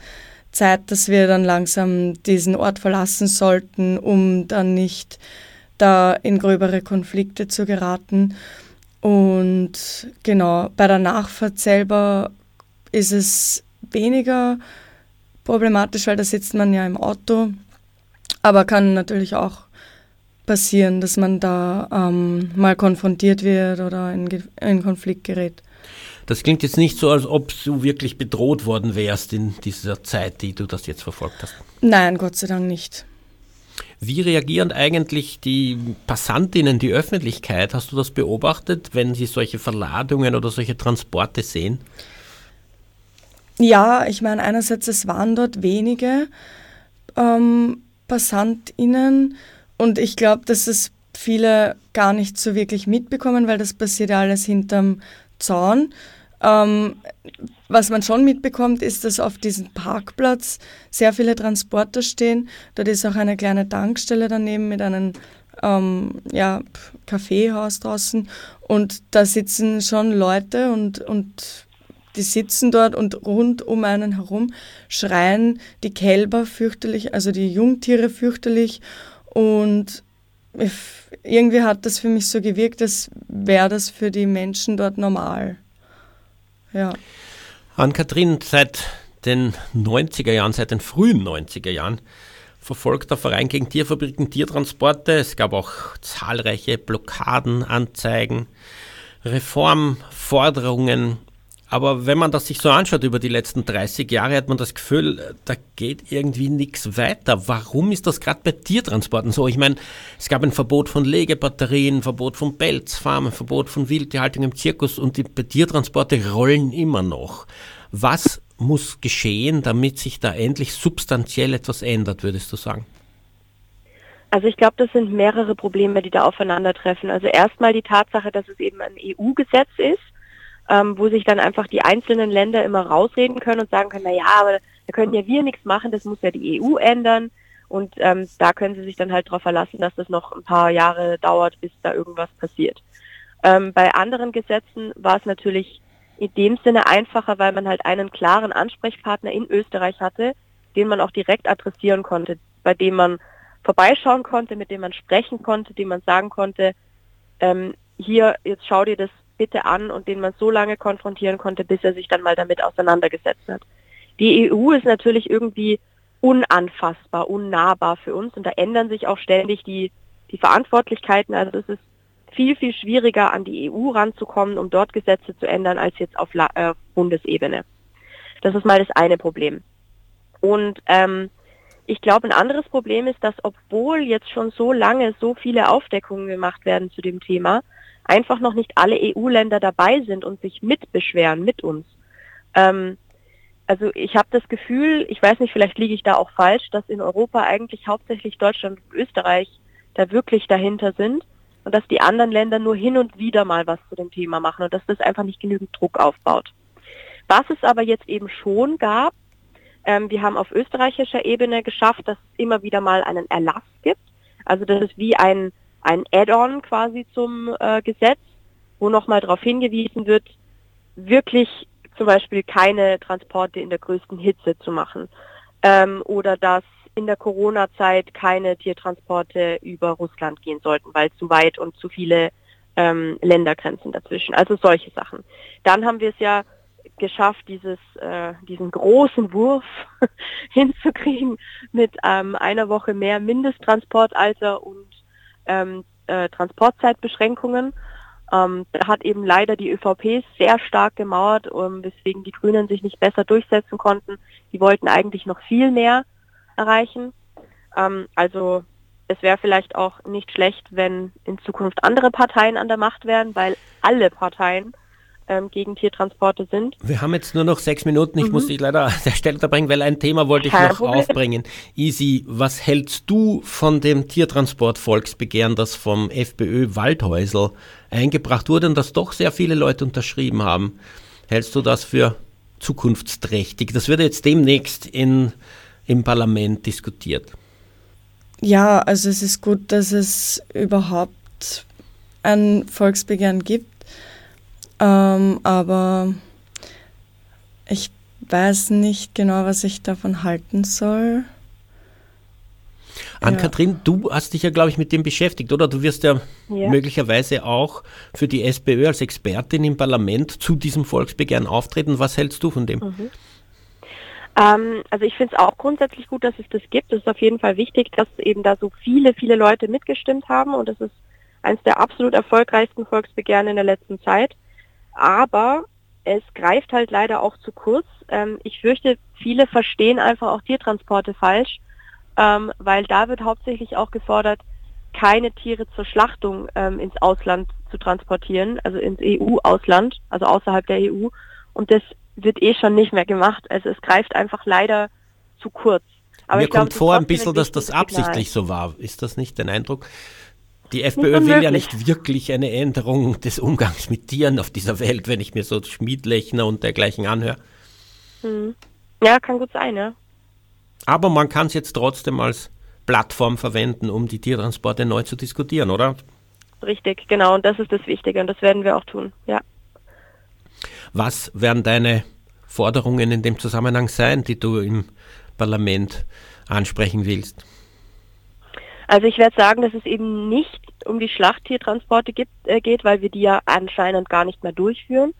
Zeit, dass wir dann langsam diesen Ort verlassen sollten, um dann nicht da in gröbere Konflikte zu geraten. Und genau, bei der Nachfahrt selber ist es weniger problematisch, weil da sitzt man ja im Auto, aber kann natürlich auch passieren, dass man da ähm, mal konfrontiert wird oder in, in Konflikt gerät.
Das klingt jetzt nicht so, als ob du wirklich bedroht worden wärst in dieser Zeit, die du das jetzt verfolgt hast.
Nein, Gott sei Dank nicht.
Wie reagieren eigentlich die Passantinnen, die Öffentlichkeit? Hast du das beobachtet, wenn sie solche Verladungen oder solche Transporte sehen?
Ja, ich meine, einerseits, es waren dort wenige ähm, PassantInnen und ich glaube, dass es viele gar nicht so wirklich mitbekommen, weil das passiert ja alles hinterm Zaun. Ähm, was man schon mitbekommt, ist, dass auf diesem Parkplatz sehr viele Transporter stehen. Dort ist auch eine kleine Tankstelle daneben mit einem ähm, ja, Kaffeehaus draußen. Und da sitzen schon Leute und, und die sitzen dort und rund um einen herum schreien die Kälber fürchterlich, also die Jungtiere fürchterlich und irgendwie hat das für mich so gewirkt, als wäre das für die Menschen dort normal. Ja.
Ann-Kathrin, seit den 90er Jahren, seit den frühen 90er Jahren, verfolgt der Verein gegen Tierfabriken Tiertransporte. Es gab auch zahlreiche Blockaden, Anzeigen, Reformforderungen. Aber wenn man das sich so anschaut über die letzten 30 Jahre, hat man das Gefühl, da geht irgendwie nichts weiter. Warum ist das gerade bei Tiertransporten so? Ich meine, es gab ein Verbot von Legebatterien, Verbot von Pelzfarmen, Verbot von Wildtierhaltung im Zirkus und die Tiertransporte rollen immer noch. Was muss geschehen, damit sich da endlich substanziell etwas ändert, würdest du sagen?
Also ich glaube, das sind mehrere Probleme, die da aufeinandertreffen. Also erstmal die Tatsache, dass es eben ein EU-Gesetz ist, ähm, wo sich dann einfach die einzelnen Länder immer rausreden können und sagen können, na ja, aber da können ja wir nichts machen, das muss ja die EU ändern. Und ähm, da können sie sich dann halt darauf verlassen, dass das noch ein paar Jahre dauert, bis da irgendwas passiert. Ähm, bei anderen Gesetzen war es natürlich in dem Sinne einfacher, weil man halt einen klaren Ansprechpartner in Österreich hatte, den man auch direkt adressieren konnte, bei dem man vorbeischauen konnte, mit dem man sprechen konnte, dem man sagen konnte, ähm, hier, jetzt schau dir das bitte an und den man so lange konfrontieren konnte, bis er sich dann mal damit auseinandergesetzt hat. Die EU ist natürlich irgendwie unanfassbar, unnahbar für uns und da ändern sich auch ständig die, die Verantwortlichkeiten. Also es ist viel, viel schwieriger an die EU ranzukommen, um dort Gesetze zu ändern, als jetzt auf La äh, Bundesebene. Das ist mal das eine Problem. Und ähm, ich glaube, ein anderes Problem ist, dass obwohl jetzt schon so lange so viele Aufdeckungen gemacht werden zu dem Thema, einfach noch nicht alle EU-Länder dabei sind und sich mitbeschweren mit uns. Ähm, also ich habe das Gefühl, ich weiß nicht, vielleicht liege ich da auch falsch, dass in Europa eigentlich hauptsächlich Deutschland und Österreich da wirklich dahinter sind und dass die anderen Länder nur hin und wieder mal was zu dem Thema machen und dass das einfach nicht genügend Druck aufbaut. Was es aber jetzt eben schon gab, ähm, wir haben auf österreichischer Ebene geschafft, dass es immer wieder mal einen Erlass gibt. Also das ist wie ein, ein Add-on quasi zum äh, Gesetz, wo nochmal darauf hingewiesen wird, wirklich zum Beispiel keine Transporte in der größten Hitze zu machen. Ähm, oder dass in der Corona-Zeit keine Tiertransporte über Russland gehen sollten, weil zu weit und zu viele ähm, Ländergrenzen dazwischen. Also solche Sachen. Dann haben wir es ja geschafft, dieses, äh, diesen großen Wurf hinzukriegen mit ähm, einer Woche mehr Mindesttransportalter und ähm, äh, Transportzeitbeschränkungen. Ähm, da hat eben leider die ÖVP sehr stark gemauert, um, weswegen die Grünen sich nicht besser durchsetzen konnten. Die wollten eigentlich noch viel mehr erreichen. Ähm, also es wäre vielleicht auch nicht schlecht, wenn in Zukunft andere Parteien an der Macht wären, weil alle Parteien ähm, gegen Tiertransporte sind.
Wir haben jetzt nur noch sechs Minuten. Ich mhm. muss dich leider an der Stelle unterbringen, weil ein Thema wollte ich Kein noch Problem. aufbringen. Easy, was hältst du von dem Tiertransport-Volksbegehren, das vom FPÖ Waldhäusl eingebracht wurde und das doch sehr viele Leute unterschrieben haben? Hältst du das für zukunftsträchtig? Das wird jetzt demnächst in, im Parlament diskutiert.
Ja, also es ist gut, dass es überhaupt ein Volksbegehren gibt ähm, aber ich weiß nicht genau, was ich davon halten soll.
Ann-Kathrin, ja. du hast dich ja, glaube ich, mit dem beschäftigt, oder? Du wirst ja, ja, möglicherweise auch für die SPÖ als Expertin im Parlament zu diesem Volksbegehren auftreten. Was hältst du von dem? Mhm.
Ähm, also ich finde es auch grundsätzlich gut, dass es das gibt. Es ist auf jeden Fall wichtig, dass eben da so viele, viele Leute mitgestimmt haben und das ist eines der absolut erfolgreichsten Volksbegehren in der letzten Zeit aber es greift halt leider auch zu kurz. Ähm, ich fürchte, viele verstehen einfach auch Tiertransporte falsch, ähm, weil da wird hauptsächlich auch gefordert, keine Tiere zur Schlachtung ähm, ins Ausland zu transportieren, also ins EU-Ausland, also außerhalb der EU. Und das wird eh schon nicht mehr gemacht. Also es greift einfach leider zu kurz.
Aber Mir kommt glaub, vor ein bisschen, dass das absichtlich Signal. so war. Ist das nicht dein Eindruck? Die FPÖ will ja nicht wirklich eine Änderung des Umgangs mit Tieren auf dieser Welt, wenn ich mir so Schmiedlechner und dergleichen anhöre.
Hm. Ja, kann gut sein, ja.
Aber man kann es jetzt trotzdem als Plattform verwenden, um die Tiertransporte neu zu diskutieren, oder?
Richtig, genau. Und das ist das Wichtige und das werden wir auch tun, ja.
Was werden deine Forderungen in dem Zusammenhang sein, die du im Parlament ansprechen willst?
Also ich werde sagen, dass es eben nicht um die Schlachttiertransporte gibt, äh, geht, weil wir die ja anscheinend gar nicht mehr durchführen,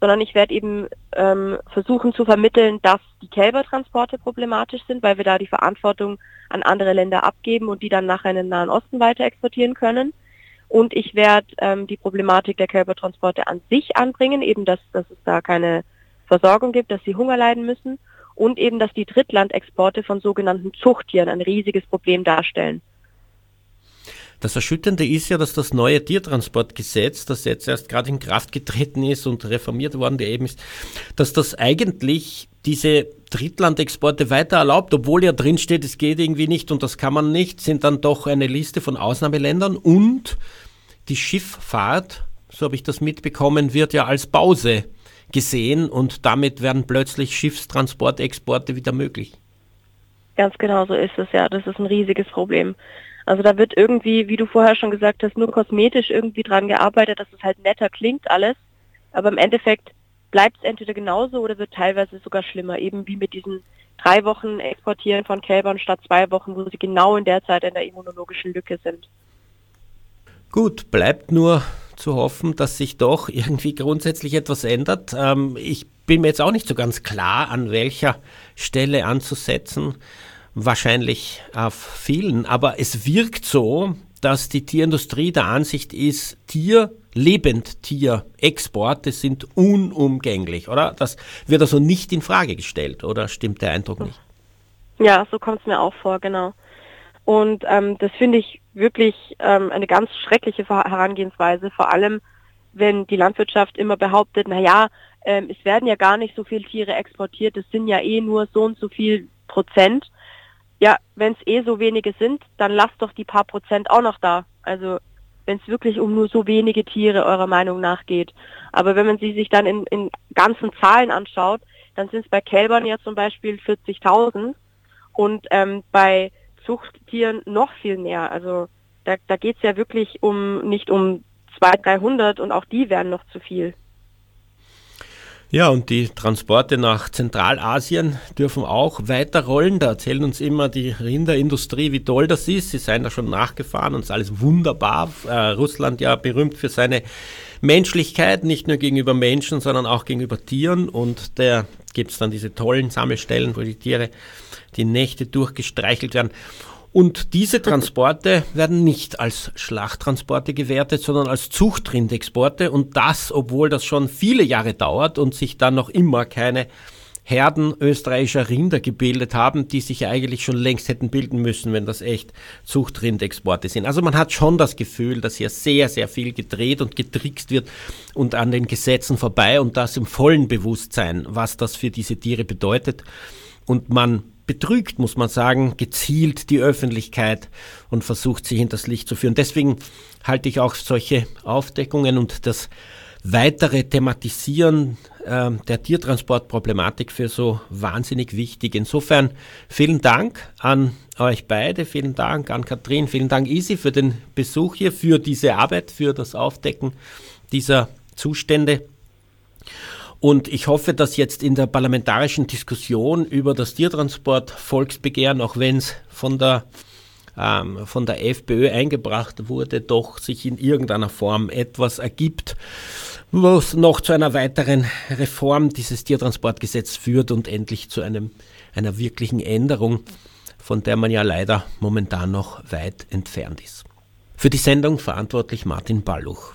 sondern ich werde eben ähm, versuchen zu vermitteln, dass die Kälbertransporte problematisch sind, weil wir da die Verantwortung an andere Länder abgeben und die dann nachher in den Nahen Osten weiter exportieren können. Und ich werde ähm, die Problematik der Kälbertransporte an sich anbringen, eben dass, dass es da keine Versorgung gibt, dass sie Hunger leiden müssen und eben, dass die Drittlandexporte von sogenannten Zuchttieren ein riesiges Problem darstellen.
Das Erschütternde ist ja, dass das neue Tiertransportgesetz, das jetzt erst gerade in Kraft getreten ist und reformiert worden eben ist, dass das eigentlich diese Drittlandexporte weiter erlaubt, obwohl ja drin steht, es geht irgendwie nicht und das kann man nicht, sind dann doch eine Liste von Ausnahmeländern und die Schifffahrt, so habe ich das mitbekommen, wird ja als Pause gesehen und damit werden plötzlich Schiffstransportexporte wieder möglich.
Ganz genau so ist es ja. Das ist ein riesiges Problem. Also da wird irgendwie, wie du vorher schon gesagt hast, nur kosmetisch irgendwie dran gearbeitet, dass es halt netter klingt alles. Aber im Endeffekt bleibt es entweder genauso oder wird teilweise sogar schlimmer, eben wie mit diesen drei Wochen Exportieren von Kälbern statt zwei Wochen, wo sie genau in der Zeit in der immunologischen Lücke sind.
Gut, bleibt nur zu hoffen, dass sich doch irgendwie grundsätzlich etwas ändert. Ähm, ich bin mir jetzt auch nicht so ganz klar, an welcher Stelle anzusetzen wahrscheinlich auf vielen, aber es wirkt so, dass die Tierindustrie der Ansicht ist, Tier, Lebendtier-Exporte sind unumgänglich, oder? Das wird also nicht in Frage gestellt, oder stimmt der Eindruck nicht?
Ja, so kommt es mir auch vor, genau. Und ähm, das finde ich wirklich ähm, eine ganz schreckliche Herangehensweise, vor allem wenn die Landwirtschaft immer behauptet, naja, ähm, es werden ja gar nicht so viele Tiere exportiert, es sind ja eh nur so und so viel Prozent ja, wenn es eh so wenige sind, dann lasst doch die paar Prozent auch noch da. Also wenn es wirklich um nur so wenige Tiere eurer Meinung nach geht. Aber wenn man sie sich dann in, in ganzen Zahlen anschaut, dann sind es bei Kälbern ja zum Beispiel 40.000 und ähm, bei Zuchttieren noch viel mehr. Also da, da geht es ja wirklich um nicht um 200, 300 und auch die wären noch zu viel.
Ja, und die Transporte nach Zentralasien dürfen auch weiter rollen. Da erzählen uns immer die Rinderindustrie, wie toll das ist. Sie seien da schon nachgefahren und es ist alles wunderbar. Äh, Russland ja berühmt für seine Menschlichkeit, nicht nur gegenüber Menschen, sondern auch gegenüber Tieren. Und da gibt es dann diese tollen Sammelstellen, wo die Tiere die Nächte durchgestreichelt werden. Und diese Transporte werden nicht als Schlachttransporte gewertet, sondern als Zuchtrindexporte. Und das, obwohl das schon viele Jahre dauert und sich dann noch immer keine Herden österreichischer Rinder gebildet haben, die sich eigentlich schon längst hätten bilden müssen, wenn das echt Zuchtrindexporte sind. Also man hat schon das Gefühl, dass hier sehr, sehr viel gedreht und getrickst wird und an den Gesetzen vorbei und das im vollen Bewusstsein, was das für diese Tiere bedeutet. Und man betrügt, muss man sagen, gezielt die Öffentlichkeit und versucht sie hinters Licht zu führen. Deswegen halte ich auch solche Aufdeckungen und das weitere Thematisieren äh, der Tiertransportproblematik für so wahnsinnig wichtig. Insofern vielen Dank an euch beide, vielen Dank an Katrin, vielen Dank Isi für den Besuch hier, für diese Arbeit, für das Aufdecken dieser Zustände. Und ich hoffe, dass jetzt in der parlamentarischen Diskussion über das Tiertransport Volksbegehren, auch wenn es von der ähm, von der FPÖ eingebracht wurde, doch sich in irgendeiner Form etwas ergibt, was noch zu einer weiteren Reform dieses Tiertransportgesetzes führt und endlich zu einem, einer wirklichen Änderung, von der man ja leider momentan noch weit entfernt ist. Für die Sendung verantwortlich Martin Balluch.